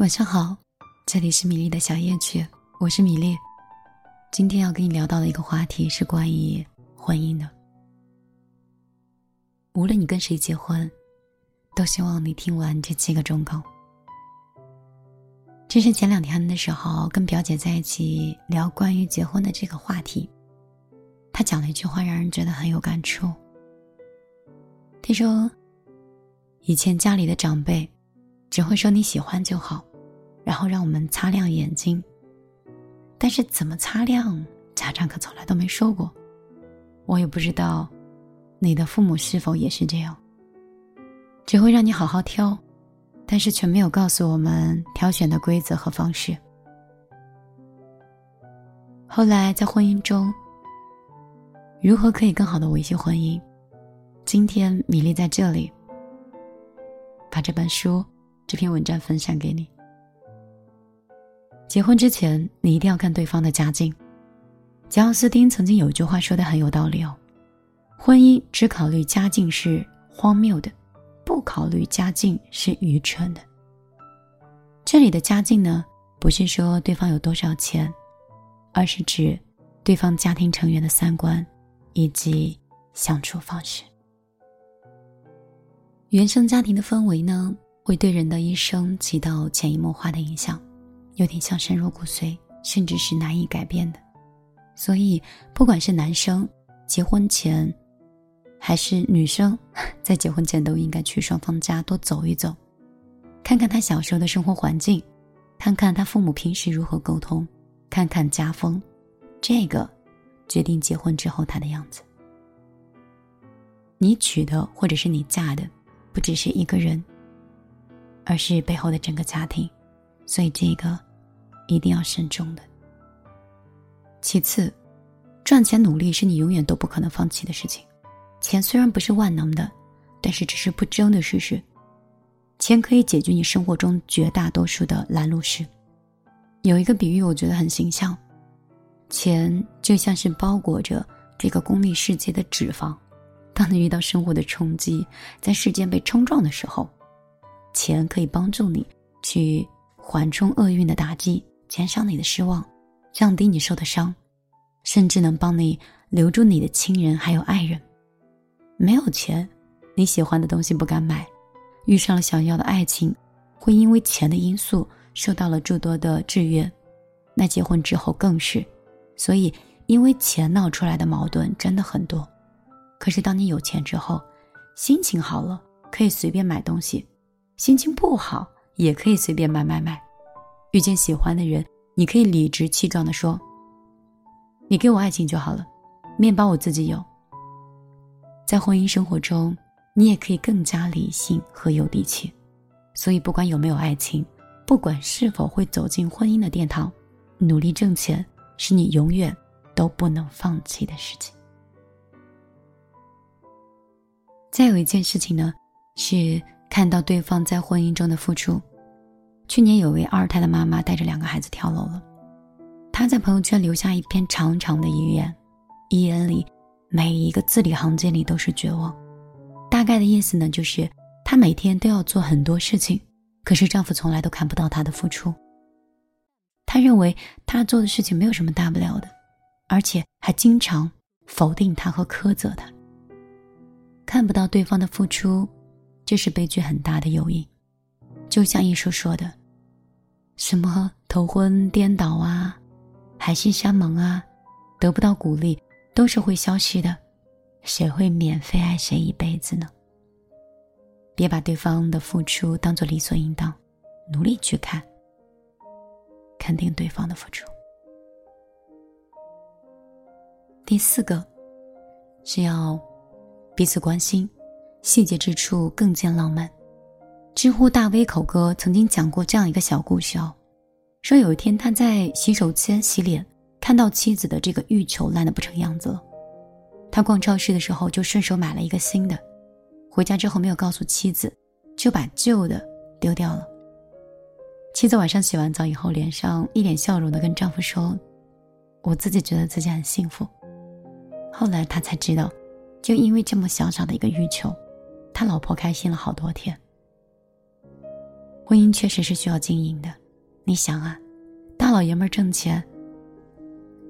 晚上好，这里是米粒的小夜曲，我是米粒。今天要跟你聊到的一个话题是关于婚姻的。无论你跟谁结婚，都希望你听完这七个忠告。这是前两天的时候跟表姐在一起聊关于结婚的这个话题，她讲了一句话，让人觉得很有感触。她说：“以前家里的长辈只会说你喜欢就好。”然后让我们擦亮眼睛，但是怎么擦亮，家长可从来都没说过。我也不知道，你的父母是否也是这样。只会让你好好挑，但是却没有告诉我们挑选的规则和方式。后来在婚姻中，如何可以更好的维系婚姻？今天米粒在这里，把这本书、这篇文章分享给你。结婚之前，你一定要看对方的家境。贾奥斯汀曾经有一句话说的很有道理哦：婚姻只考虑家境是荒谬的，不考虑家境是愚蠢的。这里的家境呢，不是说对方有多少钱，而是指对方家庭成员的三观以及相处方式。原生家庭的氛围呢，会对人的一生起到潜移默化的影响。有点像深入骨髓，甚至是难以改变的。所以，不管是男生结婚前，还是女生 在结婚前，都应该去双方家多走一走，看看他小时候的生活环境，看看他父母平时如何沟通，看看家风，这个决定结婚之后他的样子。你娶的或者是你嫁的，不只是一个人，而是背后的整个家庭。所以，这个。一定要慎重的。其次，赚钱努力是你永远都不可能放弃的事情。钱虽然不是万能的，但是这是不争的事实。钱可以解决你生活中绝大多数的拦路事。有一个比喻，我觉得很形象：钱就像是包裹着这个功利世界的脂肪。当你遇到生活的冲击，在事件被冲撞的时候，钱可以帮助你去缓冲厄运的打击。减少你的失望，降低你受的伤，甚至能帮你留住你的亲人还有爱人。没有钱，你喜欢的东西不敢买；遇上了想要的爱情，会因为钱的因素受到了诸多的制约。那结婚之后更是，所以因为钱闹出来的矛盾真的很多。可是当你有钱之后，心情好了可以随便买东西，心情不好也可以随便买买买。遇见喜欢的人，你可以理直气壮地说：“你给我爱情就好了，面包我自己有。”在婚姻生活中，你也可以更加理性和有底气。所以，不管有没有爱情，不管是否会走进婚姻的殿堂，努力挣钱是你永远都不能放弃的事情。再有一件事情呢，是看到对方在婚姻中的付出。去年有位二胎的妈妈带着两个孩子跳楼了，她在朋友圈留下一篇长长的遗言，遗言里每一个字里行间里都是绝望。大概的意思呢，就是她每天都要做很多事情，可是丈夫从来都看不到她的付出。她认为她做的事情没有什么大不了的，而且还经常否定她和苛责她。看不到对方的付出，这是悲剧很大的诱因。就像艺术说的。什么头昏颠倒啊，海誓山盟啊，得不到鼓励都是会消失的。谁会免费爱谁一辈子呢？别把对方的付出当做理所应当，努力去看，肯定对方的付出。第四个是要彼此关心，细节之处更见浪漫。知乎大 V 口哥曾经讲过这样一个小故事哦，说有一天他在洗手间洗脸，看到妻子的这个浴球烂得不成样子了，他逛超市的时候就顺手买了一个新的，回家之后没有告诉妻子，就把旧的丢掉了。妻子晚上洗完澡以后，脸上一脸笑容的跟丈夫说：“我自己觉得自己很幸福。”后来他才知道，就因为这么小小的一个浴球，他老婆开心了好多天。婚姻确实是需要经营的。你想啊，大老爷们儿挣钱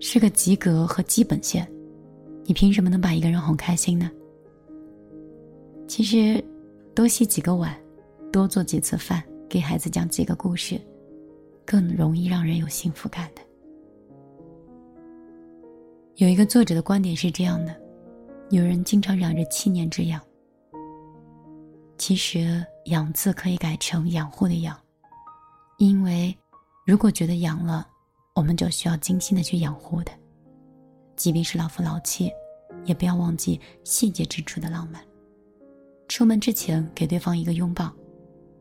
是个及格和基本线，你凭什么能把一个人哄开心呢？其实，多洗几个碗，多做几次饭，给孩子讲几个故事，更容易让人有幸福感的。有一个作者的观点是这样的：有人经常嚷着七年之痒，其实“养”字可以改成养护的“养”，因为如果觉得养了，我们就需要精心的去养护的。即便是老夫老妻，也不要忘记细节之处的浪漫。出门之前给对方一个拥抱，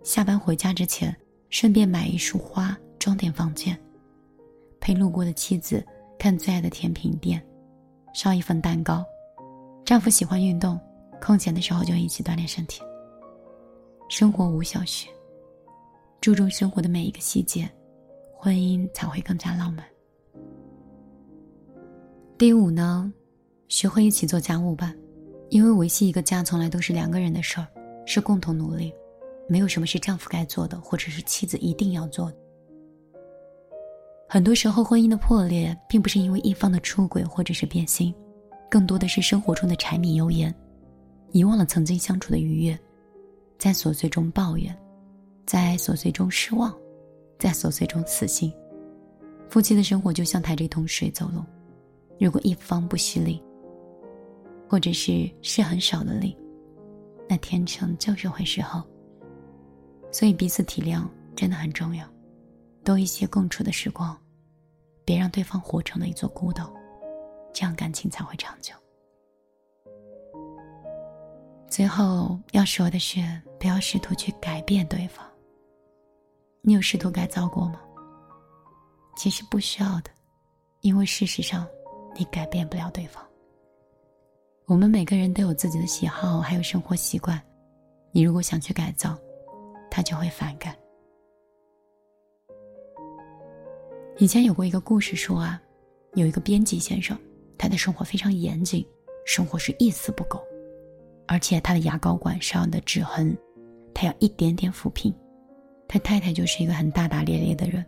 下班回家之前顺便买一束花装点房间，陪路过的妻子看最爱的甜品店。烧一份蛋糕，丈夫喜欢运动，空闲的时候就一起锻炼身体。生活无小事，注重生活的每一个细节，婚姻才会更加浪漫。第五呢，学会一起做家务吧，因为维系一个家从来都是两个人的事儿，是共同努力，没有什么是丈夫该做的，或者是妻子一定要做的。很多时候，婚姻的破裂并不是因为一方的出轨或者是变心，更多的是生活中的柴米油盐，遗忘了曾经相处的愉悦，在琐碎中抱怨，在琐碎中失望，在琐碎中死心。夫妻的生活就像抬着一桶水走路，如果一方不蓄力，或者是是很少的力，那天秤就是会失衡。所以彼此体谅真的很重要。多一些共处的时光，别让对方活成了一座孤岛，这样感情才会长久。最后要说的是，不要试图去改变对方。你有试图改造过吗？其实不需要的，因为事实上你改变不了对方。我们每个人都有自己的喜好，还有生活习惯，你如果想去改造，他就会反感。以前有过一个故事说啊，有一个编辑先生，他的生活非常严谨，生活是一丝不苟，而且他的牙膏管上的指痕，他要一点点抚平。他太太就是一个很大大咧咧的人，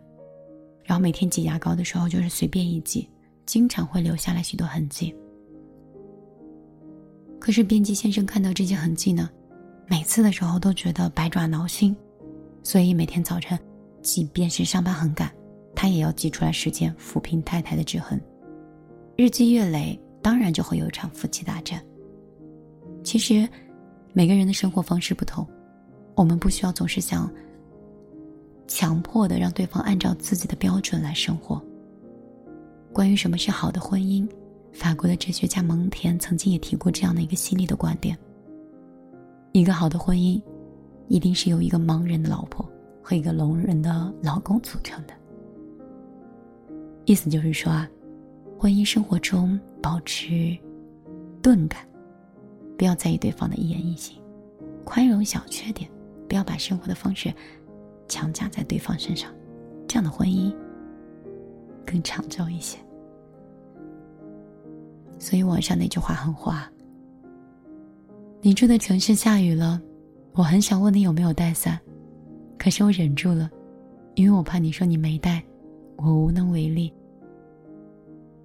然后每天挤牙膏的时候就是随便一挤，经常会留下来许多痕迹。可是编辑先生看到这些痕迹呢，每次的时候都觉得百爪挠心，所以每天早晨，即便是上班很赶。他也要挤出来时间抚平太太的指痕，日积月累，当然就会有一场夫妻大战。其实，每个人的生活方式不同，我们不需要总是想强迫的让对方按照自己的标准来生活。关于什么是好的婚姻，法国的哲学家蒙田曾经也提过这样的一个犀利的观点：一个好的婚姻，一定是由一个盲人的老婆和一个聋人的老公组成的。意思就是说啊，婚姻生活中保持钝感，不要在意对方的一言一行，宽容小缺点，不要把生活的方式强加在对方身上，这样的婚姻更长久一些。所以网上那句话很花：你住的城市下雨了，我很想问你有没有带伞，可是我忍住了，因为我怕你说你没带，我无能为力。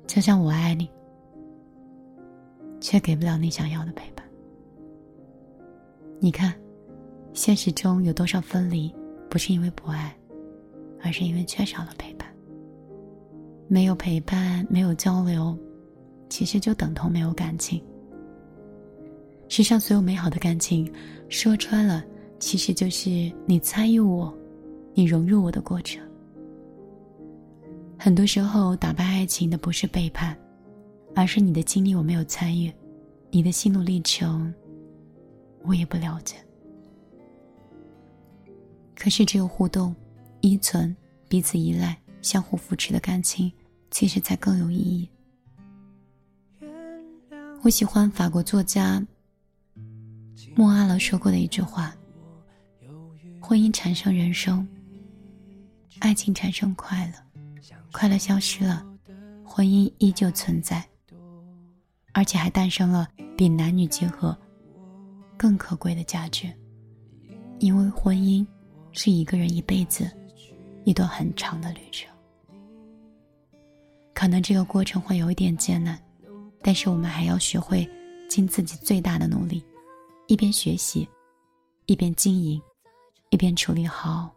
就像我爱你，却给不了你想要的陪伴。你看，现实中有多少分离，不是因为不爱，而是因为缺少了陪伴。没有陪伴，没有交流，其实就等同没有感情。世上所有美好的感情，说穿了，其实就是你参与我，你融入我的过程。很多时候，打败爱情的不是背叛，而是你的经历我没有参与，你的心路历程我也不了解。可是，只有互动、依存、彼此依赖、相互扶持的感情，其实才更有意义。我喜欢法国作家莫阿勒说过的一句话：“婚姻产生人生，爱情产生快乐。”快乐消失了，婚姻依旧存在，而且还诞生了比男女结合更可贵的价值。因为婚姻是一个人一辈子一段很长的旅程。可能这个过程会有一点艰难，但是我们还要学会尽自己最大的努力，一边学习，一边经营，一边处理好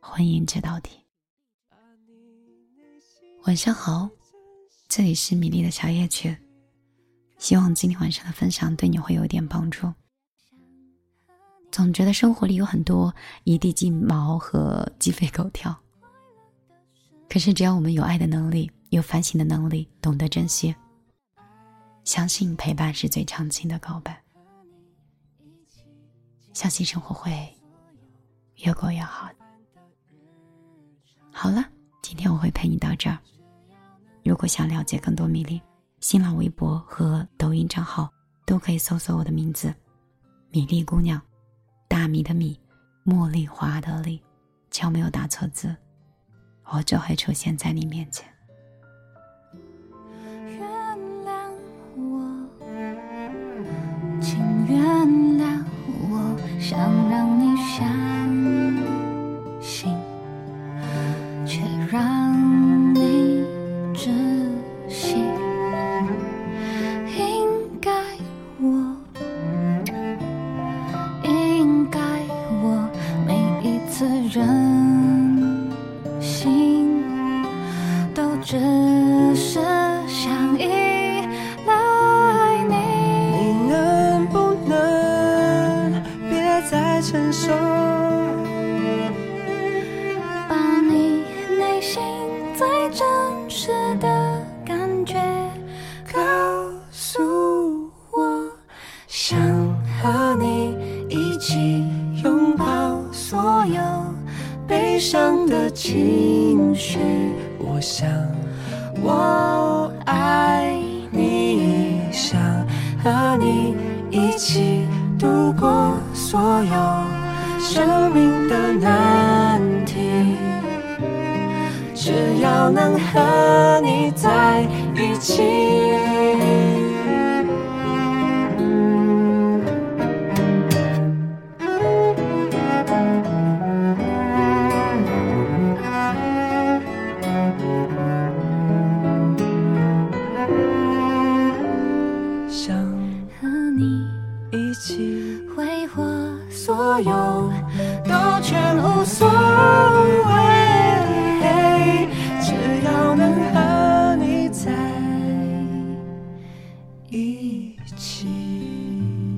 婚姻这道题。晚上好，这里是米粒的小夜曲，希望今天晚上的分享对你会有点帮助。总觉得生活里有很多一地鸡毛和鸡飞狗跳，可是只要我们有爱的能力。有反省的能力，懂得珍惜，相信陪伴是最长情的告白，相信生活会越过越好。好了，今天我会陪你到这儿。如果想了解更多米粒，新浪微博和抖音账号都可以搜索我的名字“米粒姑娘”，大米的米，茉莉花的莉，巧没有打错字，我就会出现在你面前。原谅我，请原谅我，想让你想我想我爱你，想和你一起度过所有生命的难题。只要能和你在一起。一起。